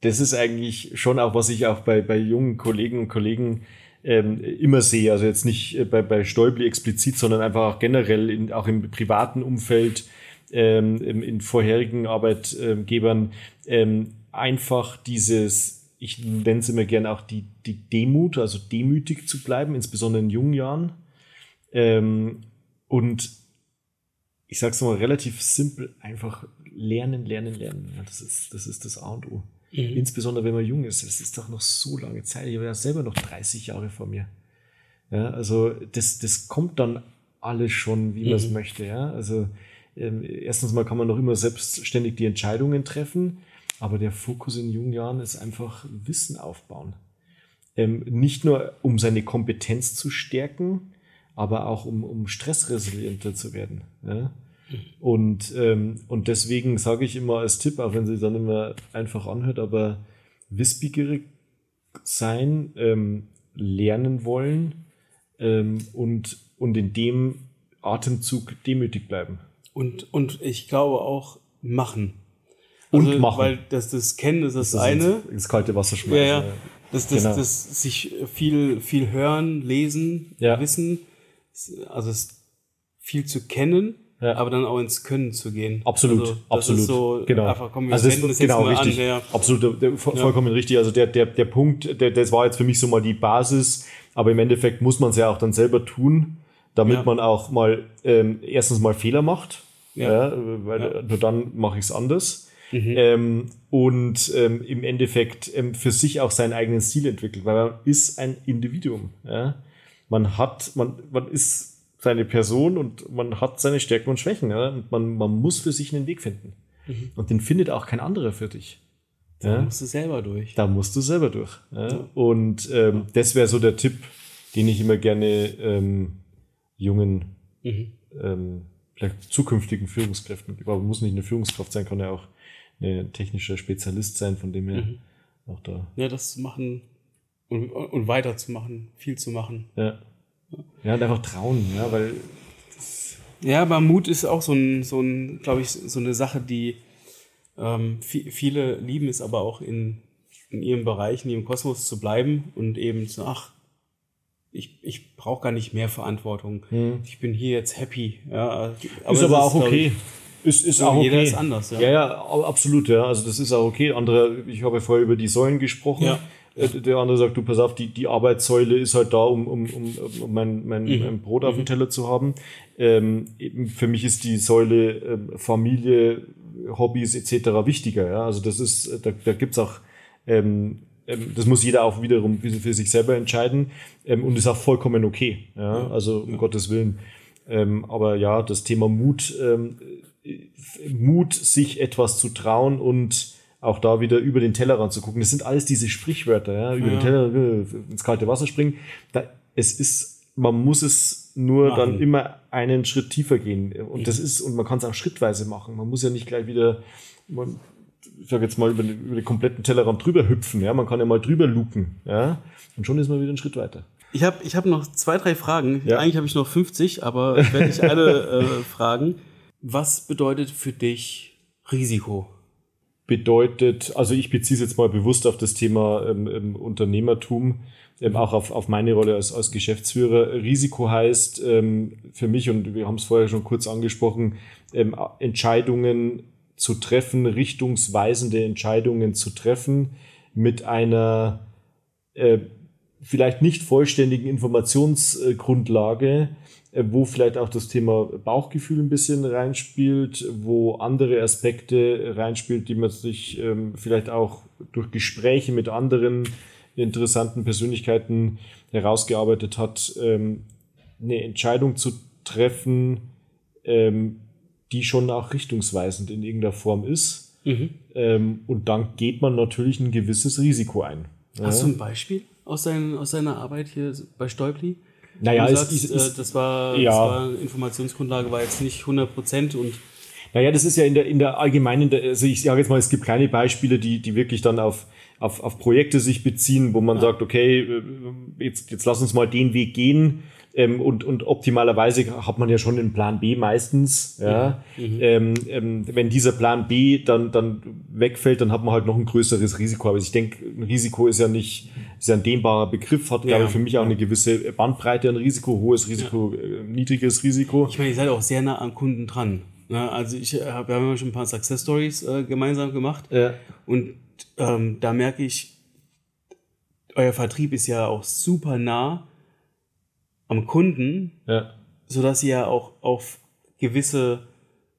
das ist eigentlich schon auch, was ich auch bei, bei jungen Kollegen und Kollegen ähm, immer sehe. Also jetzt nicht äh, bei, bei Stäubli explizit, sondern einfach auch generell in, auch im privaten Umfeld, ähm, in, in vorherigen Arbeitgebern, ähm, einfach dieses, ich nenne es immer gerne auch die, die Demut, also demütig zu bleiben, insbesondere in jungen Jahren. Ähm, und ich sag's mal relativ simpel, einfach lernen, lernen, lernen. Ja, das, ist, das ist das A und O. Mhm. Insbesondere wenn man jung ist. Es ist doch noch so lange Zeit. Ich habe ja selber noch 30 Jahre vor mir. Ja, also das, das kommt dann alles schon, wie man es
Mhm.
möchte. Ja? Also ähm, erstens mal kann man noch immer selbstständig die Entscheidungen treffen, aber der Fokus in jungen Jahren ist einfach Wissen aufbauen. Ähm, nicht nur um seine Kompetenz zu stärken, aber auch um, um stressresilienter zu werden. Ja? Und, ähm, und deswegen sage ich immer als Tipp, auch wenn sie dann immer einfach anhört, aber wissbegierig sein, ähm, lernen wollen ähm, und, und in dem Atemzug demütig bleiben.
Und, und ich glaube auch machen.
Und machen.
Weil das, das Kennen ist das,
Das
eine.
ins, kalte Wasser
Ja,
schmeißen.
ja. Das, das,
Genau.
das sich viel, viel hören, lesen,
Ja.
wissen, also es viel zu kennen,
Ja.
aber dann auch ins Können zu gehen.
Absolut,
also, das
absolut.
So
genau.
Einfach, komm,
also das ist genau richtig.
An, ja.
Absolut, der, vo- vollkommen richtig. Also der, der, der Punkt, der, das war jetzt für mich so mal die Basis, aber im Endeffekt muss man es ja auch dann selber tun, damit
Ja.
man auch mal ähm, erstens mal Fehler macht.
Ja.
Ja. weil
Ja.
nur dann mache ich es anders.
Mhm.
Ähm, und ähm, im Endeffekt ähm, für sich auch seinen eigenen Stil entwickelt, weil man ist ein Individuum. Ja? Man hat, man, man ist seine Person und man hat seine Stärken und Schwächen. Ja? Und man, man muss für sich einen Weg finden.
Mhm.
Und den findet auch kein anderer für dich.
Da
Ja?
musst du selber durch.
Da musst du selber durch. Ja? Und ähm, das wäre so der Tipp, den ich immer gerne ähm, jungen,
Mhm.
ähm, vielleicht zukünftigen Führungskräften, aber muss nicht eine Führungskraft sein, kann ja auch ein technischer Spezialist sein, von dem her
Mhm.
auch da.
Ja, das zu machen und, und weiterzumachen, viel zu machen.
Ja. Ja, und einfach trauen, ja, weil
Ja, aber Mut ist auch so ein, so ein glaube ich, so eine Sache, die ähm, vi- viele lieben es aber auch in, in ihrem Bereich, in ihrem Kosmos zu bleiben und eben zu, ach, ich, ich brauche gar nicht mehr Verantwortung. Ich bin hier jetzt happy. Ja,
ist
es
aber auch okay.
ich,
Ist, ist
Ja,
auch okay.
jeder ist anders, ja.
Ja, ja, absolut, ja. Also das ist auch okay. Andere, ich habe ja vorher über die Säulen gesprochen.
Ja.
Äh, Der andere sagt, du pass auf, die, die Arbeitssäule ist halt da, um, um, um, um mein, mein,
Mhm.
mein Brot auf dem Teller zu haben. Ähm, für mich ist die Säule ähm, Familie, Hobbys etc. wichtiger. Ja? Also das ist, äh, da, da gibt's auch ähm, ähm, das muss jeder auch wiederum für sich selber entscheiden ähm, und ist auch vollkommen okay. Ja? Also um Gottes Willen. Ähm, aber ja, das Thema Mut, ähm, Mut, sich etwas zu trauen und auch da wieder über den Tellerrand zu gucken. Das sind alles diese Sprichwörter, ja, über
Ja.
den Tellerrand äh, ins kalte Wasser springen. Da, es ist, man muss es nur
Machen.
dann immer einen Schritt tiefer gehen. Und das ist, und man kann es auch schrittweise machen. Man muss ja nicht gleich wieder, man, ich sag jetzt mal, über, den- über den kompletten Tellerrand drüber hüpfen. Ja, man kann ja mal drüber luken. Ja, und schon ist man wieder einen Schritt weiter.
Ich habe ich hab noch zwei, drei Fragen.
Ja.
Eigentlich habe ich noch 50, aber werde ich alle äh, fragen. Was bedeutet für dich Risiko?
bedeutet, also ich beziehe es jetzt mal bewusst auf das Thema ähm, ähm, Unternehmertum, ähm, auch auf, auf meine Rolle als, als Geschäftsführer. Risiko heißt ähm, für mich, und wir haben es vorher schon kurz angesprochen, ähm, Entscheidungen zu treffen, richtungsweisende Entscheidungen zu treffen mit einer äh, vielleicht nicht vollständigen Informationsgrundlage, wo vielleicht auch das Thema Bauchgefühl ein bisschen reinspielt, wo andere Aspekte reinspielt, die man sich ähm, vielleicht auch durch Gespräche mit anderen interessanten Persönlichkeiten herausgearbeitet hat, ähm, eine Entscheidung zu treffen, ähm, die schon auch richtungsweisend in irgendeiner Form ist. Ähm, und dann geht man natürlich ein gewisses Risiko ein.
Hast
Ja.
du ein Beispiel aus, dein, aus deiner Arbeit hier bei Stäubli?
Naja,
du sagst,
ist-
äh,
ist-
das, war,
ja.
das war Informationsgrundlage, war jetzt nicht 100 Prozent und
Naja, das ist ja in der, in der allgemeinen, also ich sage jetzt mal, es gibt kleine Beispiele, die, die wirklich dann auf, auf, auf Projekte sich beziehen, wo man sagt, okay, äh, jetzt, jetzt lass uns mal den Weg gehen. Ähm, und, und optimalerweise hat man ja schon einen Plan B meistens. Ja. Ähm, ähm, wenn dieser Plan B dann, dann wegfällt, dann hat man halt noch ein größeres Risiko. Aber ich denke, ein Risiko ist ja nicht, ist ja ein dehnbarer Begriff, hat, glaube
Ja.
ich, für mich auch eine gewisse Bandbreite an Risiko, hohes Risiko, äh, niedriges Risiko.
ich meine, ihr seid auch sehr nah am Kunden dran. Ne? Also ich hab, wir haben ja schon ein paar Success Stories äh, gemeinsam gemacht
Ja.
und ähm, da merke ich, euer Vertrieb ist ja auch super nah am Kunden,
Ja.
sodass ihr ja auch auf gewisse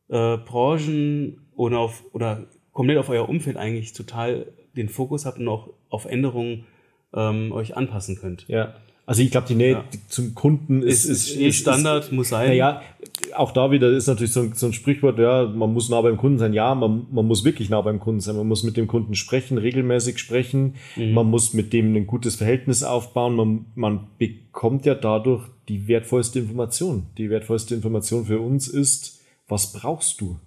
äh, Branchen oder auf oder komplett auf euer Umfeld eigentlich total den Fokus habt und auch auf Änderungen ähm, euch anpassen könnt.
Ja, Also ich glaube, die Nähe ja. zum Kunden ist,
ist, ist, eh Standard, ist, muss sein.
Naja, auch da wieder ist natürlich so ein, so ein, Sprichwort, ja, man muss nah beim Kunden sein. Ja, man, man muss wirklich nah beim Kunden sein. Man muss mit dem Kunden sprechen, regelmäßig sprechen. Mhm. Man muss mit dem ein gutes Verhältnis aufbauen. Man, man bekommt ja dadurch die wertvollste Information. Die wertvollste Information für uns ist, was brauchst du?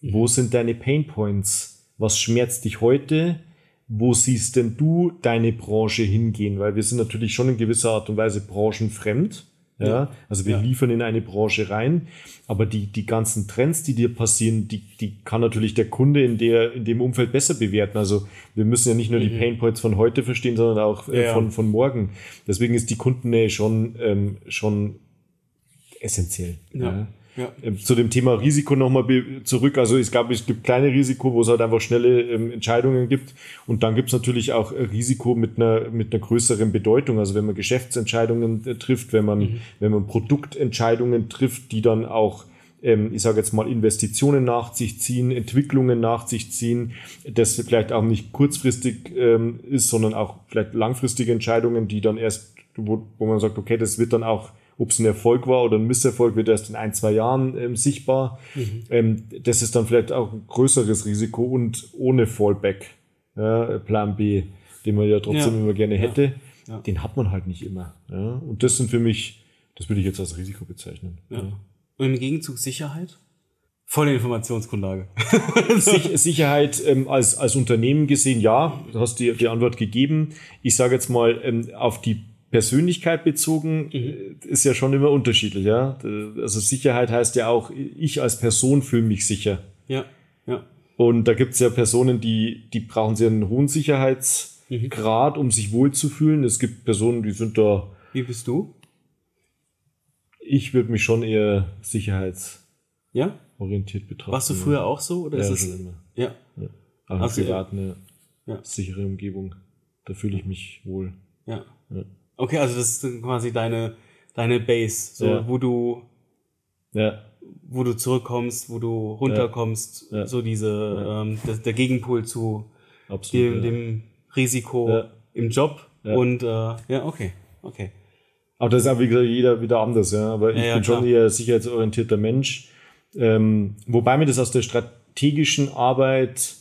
Mhm. Wo sind deine Pain Points? Was schmerzt dich heute? Wo siehst denn du deine Branche hingehen? Weil wir sind natürlich schon in gewisser Art und Weise branchenfremd. Ja, ja. also wir ja. liefern in eine Branche rein, aber die, die ganzen Trends, die dir passieren, die, die kann natürlich der Kunde in, der, in dem Umfeld besser bewerten. Also wir müssen ja nicht nur mhm. die Painpoints von heute verstehen, sondern auch äh, ja, von, von morgen. Deswegen ist die Kundennähe schon, ähm, schon essentiell. Ja. Ja. Ähm, zu dem Thema Risiko nochmal zurück. Also ich glaube, es gibt kleine Risiko, wo es halt einfach schnelle ähm, Entscheidungen gibt. Und dann gibt es natürlich auch äh, Risiko mit einer, mit einer größeren Bedeutung. Also wenn man Geschäftsentscheidungen äh, trifft, wenn man, mhm. wenn man Produktentscheidungen trifft, die dann auch ähm, ich sage jetzt mal, Investitionen nach sich ziehen, Entwicklungen nach sich ziehen, das vielleicht auch nicht kurzfristig ähm, ist, sondern auch vielleicht langfristige Entscheidungen, die dann erst, wo, wo man sagt, okay, das wird dann auch ob es ein Erfolg war oder ein Misserfolg, wird erst in ein, zwei Jahren ähm, sichtbar. Mhm. Ähm, das ist dann vielleicht auch ein größeres Risiko und ohne Fallback, ja, Plan B, den man ja trotzdem ja. immer gerne hätte, ja. den hat man halt nicht immer. Und das sind für mich, das würde ich jetzt als Risiko bezeichnen.
Und im Gegenzug Sicherheit? Volle Informationsgrundlage.
Sicherheit ähm, als, als Unternehmen gesehen, ja, du hast die, die Antwort gegeben. Ich sage jetzt mal, ähm, auf die Persönlichkeit bezogen mhm. ist ja schon immer unterschiedlich, ja. Also Sicherheit heißt ja auch, ich als Person fühle mich sicher.
Ja, ja.
Und da gibt es ja Personen, die, die brauchen sehr einen hohen Sicherheitsgrad, mhm. um sich wohlzufühlen. Es gibt Personen, die sind da.
Wie bist du?
Ich würde mich schon eher sicherheitsorientiert betrachten.
Warst du früher auch so? Oder
ja,
ist
es immer.
Ja.
ja. Aber also, privat eine ja. sichere Umgebung. Da fühle ich mich wohl.
Ja. ja. Okay, also das ist quasi deine, deine Base, so, ja. wo du,
ja.
wo du zurückkommst, wo du runterkommst, ja. so diese, ähm, der, der, Gegenpol zu Absolut, dem, dem Risiko im Job und äh, ja, okay, okay.
Aber das ist auch wie gesagt jeder wieder anders, ja. Aber ich bin schon eher sicherheitsorientierter Mensch. Ähm, wobei mir das aus der strategischen Arbeit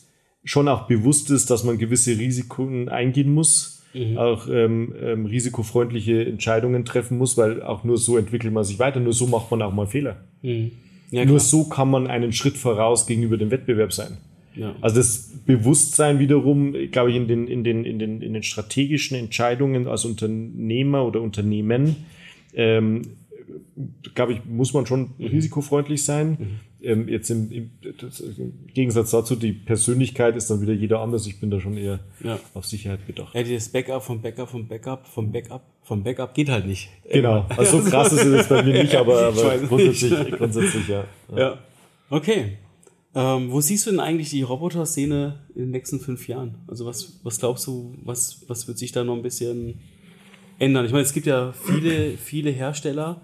schon auch bewusst ist, dass man gewisse Risiken eingehen muss mhm. auch ähm, ähm, risikofreundliche Entscheidungen treffen muss, weil auch nur so entwickelt man sich weiter, nur so macht man auch mal Fehler. Mhm. Ja, nur so kann man einen Schritt voraus gegenüber dem Wettbewerb sein. Ja. Also das Bewusstsein wiederum, glaube ich, in den, in, den, in, den, in den strategischen Entscheidungen als Unternehmer oder Unternehmen, ähm, glaube ich, muss man schon mhm. risikofreundlich sein. Ähm, jetzt im, im, im, Gegensatz dazu, die Persönlichkeit ist dann wieder jeder anders. Ich bin da schon eher ja. auf Sicherheit bedacht.
Ja, dieses Backup vom Backup vom Backup vom Backup vom Backup geht halt nicht.
Genau. Also so krass ist es bei mir nicht, aber, aber grundsätzlich, grundsätzlich ja.
ja. ja. Okay. Ähm, wo siehst du denn eigentlich die Roboter-Szene in den nächsten fünf Jahren? Also was, was glaubst du, was, was wird sich da noch ein bisschen ändern? Ich meine, es gibt ja viele, viele Hersteller,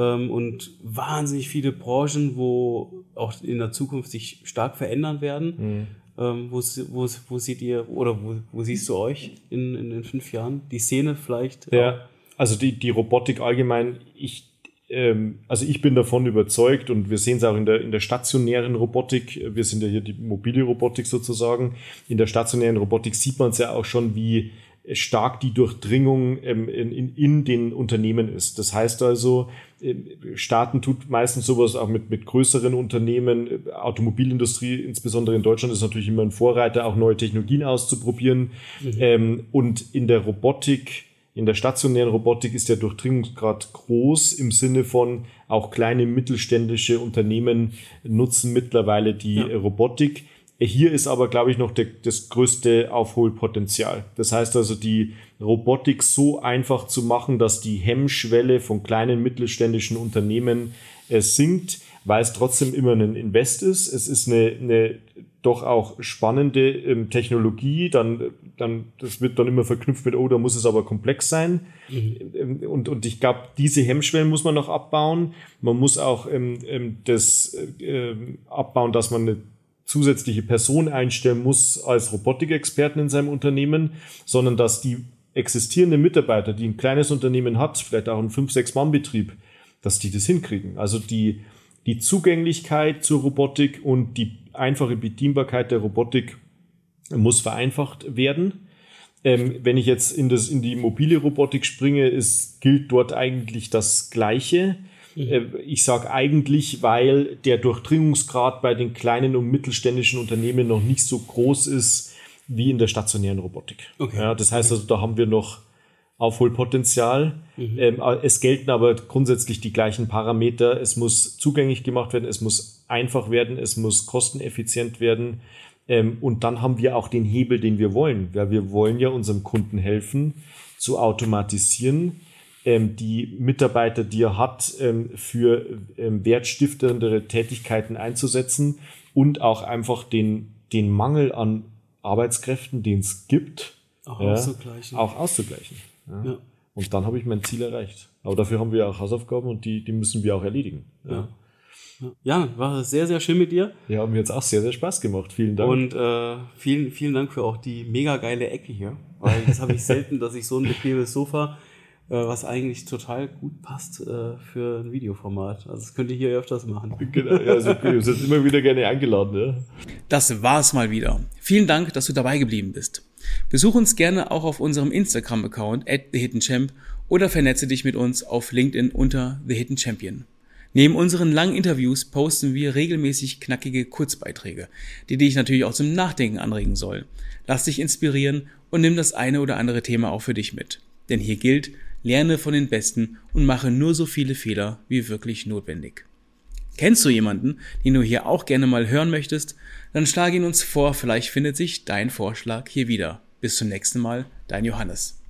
und wahnsinnig viele Branchen, wo auch in der Zukunft sich stark verändern werden. Mhm. Ähm, wo, wo, wo seht ihr oder wo, wo siehst du euch in, in, in fünf Jahren? Die Szene vielleicht?
Ja, also die, die Robotik allgemein, ich ähm, also ich bin davon überzeugt und wir sehen es auch in der, in der stationären Robotik. Wir sind ja hier die mobile Robotik sozusagen. In der stationären Robotik sieht man es ja auch schon, wie stark die Durchdringung ähm, in, in, in den Unternehmen ist. Das heißt also, ähm, Staaten tut meistens sowas auch mit, mit größeren Unternehmen. Automobilindustrie, insbesondere in Deutschland, ist natürlich immer ein Vorreiter, auch neue Technologien auszuprobieren. Mhm. Ähm, und in der Robotik, in der stationären Robotik ist der Durchdringungsgrad groß im Sinne von auch kleine mittelständische Unternehmen nutzen mittlerweile die ja. Robotik. Hier ist aber, glaube ich, noch der, das größte Aufholpotenzial. Das heißt also, die Robotik so einfach zu machen, dass die Hemmschwelle von kleinen mittelständischen Unternehmen äh, sinkt, weil es trotzdem immer ein Invest ist. Es ist eine, eine doch auch spannende ähm, Technologie. Dann, dann, das wird dann immer verknüpft mit, oh, da muss es aber komplex sein. Mhm. Ähm, und, und ich glaube, diese Hemmschwellen muss man noch abbauen. Man muss auch ähm, ähm das äh, abbauen, dass man eine zusätzliche Person einstellen muss als Robotikexperten in seinem Unternehmen, sondern dass die existierende Mitarbeiter, die ein kleines Unternehmen hat, vielleicht auch einen 5-6-Mann-Betrieb, dass die das hinkriegen. Also die, die Zugänglichkeit zur Robotik und die einfache Bedienbarkeit der Robotik muss vereinfacht werden. Ähm, wenn ich jetzt in, das, in die mobile Robotik springe, ist, gilt dort eigentlich das Gleiche. Mhm. Äh, ich sage eigentlich, weil der Durchdringungsgrad bei den kleinen und mittelständischen Unternehmen noch nicht so groß ist wie in der stationären Robotik. Okay. Ja, das heißt also, da haben wir noch Aufholpotenzial. Mhm. Ähm, es gelten aber grundsätzlich die gleichen Parameter. Es muss zugänglich gemacht werden, es muss einfach werden, es muss kosteneffizient werden. Ähm, und dann haben wir auch den Hebel, den wir wollen. Ja, wir wollen ja unserem Kunden helfen, zu automatisieren, die Mitarbeiter, die er hat, ähm, für ähm, wertstiftendere Tätigkeiten einzusetzen und auch einfach den, den Mangel an Arbeitskräften, den es gibt,
auch ja, auszugleichen.
Auch auszugleichen. Ja. ja. Und dann habe ich mein Ziel erreicht. Aber dafür haben wir auch Hausaufgaben und die, die müssen wir auch erledigen.
Ja. War sehr, sehr schön mit dir.
Ja, mir jetzt auch sehr, sehr Spaß gemacht. Vielen Dank.
Und äh, vielen, vielen Dank für auch die mega geile Ecke hier. Weil das habe ich selten, dass ich so ein bequemes Sofa, was eigentlich total gut passt äh, für ein Videoformat. Also das könnt ihr hier öfters machen.
Genau, ja, also, du sind immer wieder gerne eingeladen. Ja.
Das war's mal wieder. Vielen Dank, dass du dabei geblieben bist. Besuch uns gerne auch auf unserem Instagram-Account at TheHiddenChamp oder vernetze dich mit uns auf LinkedIn unter The Hidden Champion. Neben unseren langen Interviews posten wir regelmäßig knackige Kurzbeiträge, die dich natürlich auch zum Nachdenken anregen sollen. Lass dich inspirieren und nimm das eine oder andere Thema auch für dich mit. Denn hier gilt, lerne von den Besten und mache nur so viele Fehler wie wirklich notwendig. Kennst du jemanden, den du hier auch gerne mal hören möchtest? Dann schlage ihn uns vor, vielleicht findet sich dein Vorschlag hier wieder. Bis zum nächsten Mal, dein Johannes.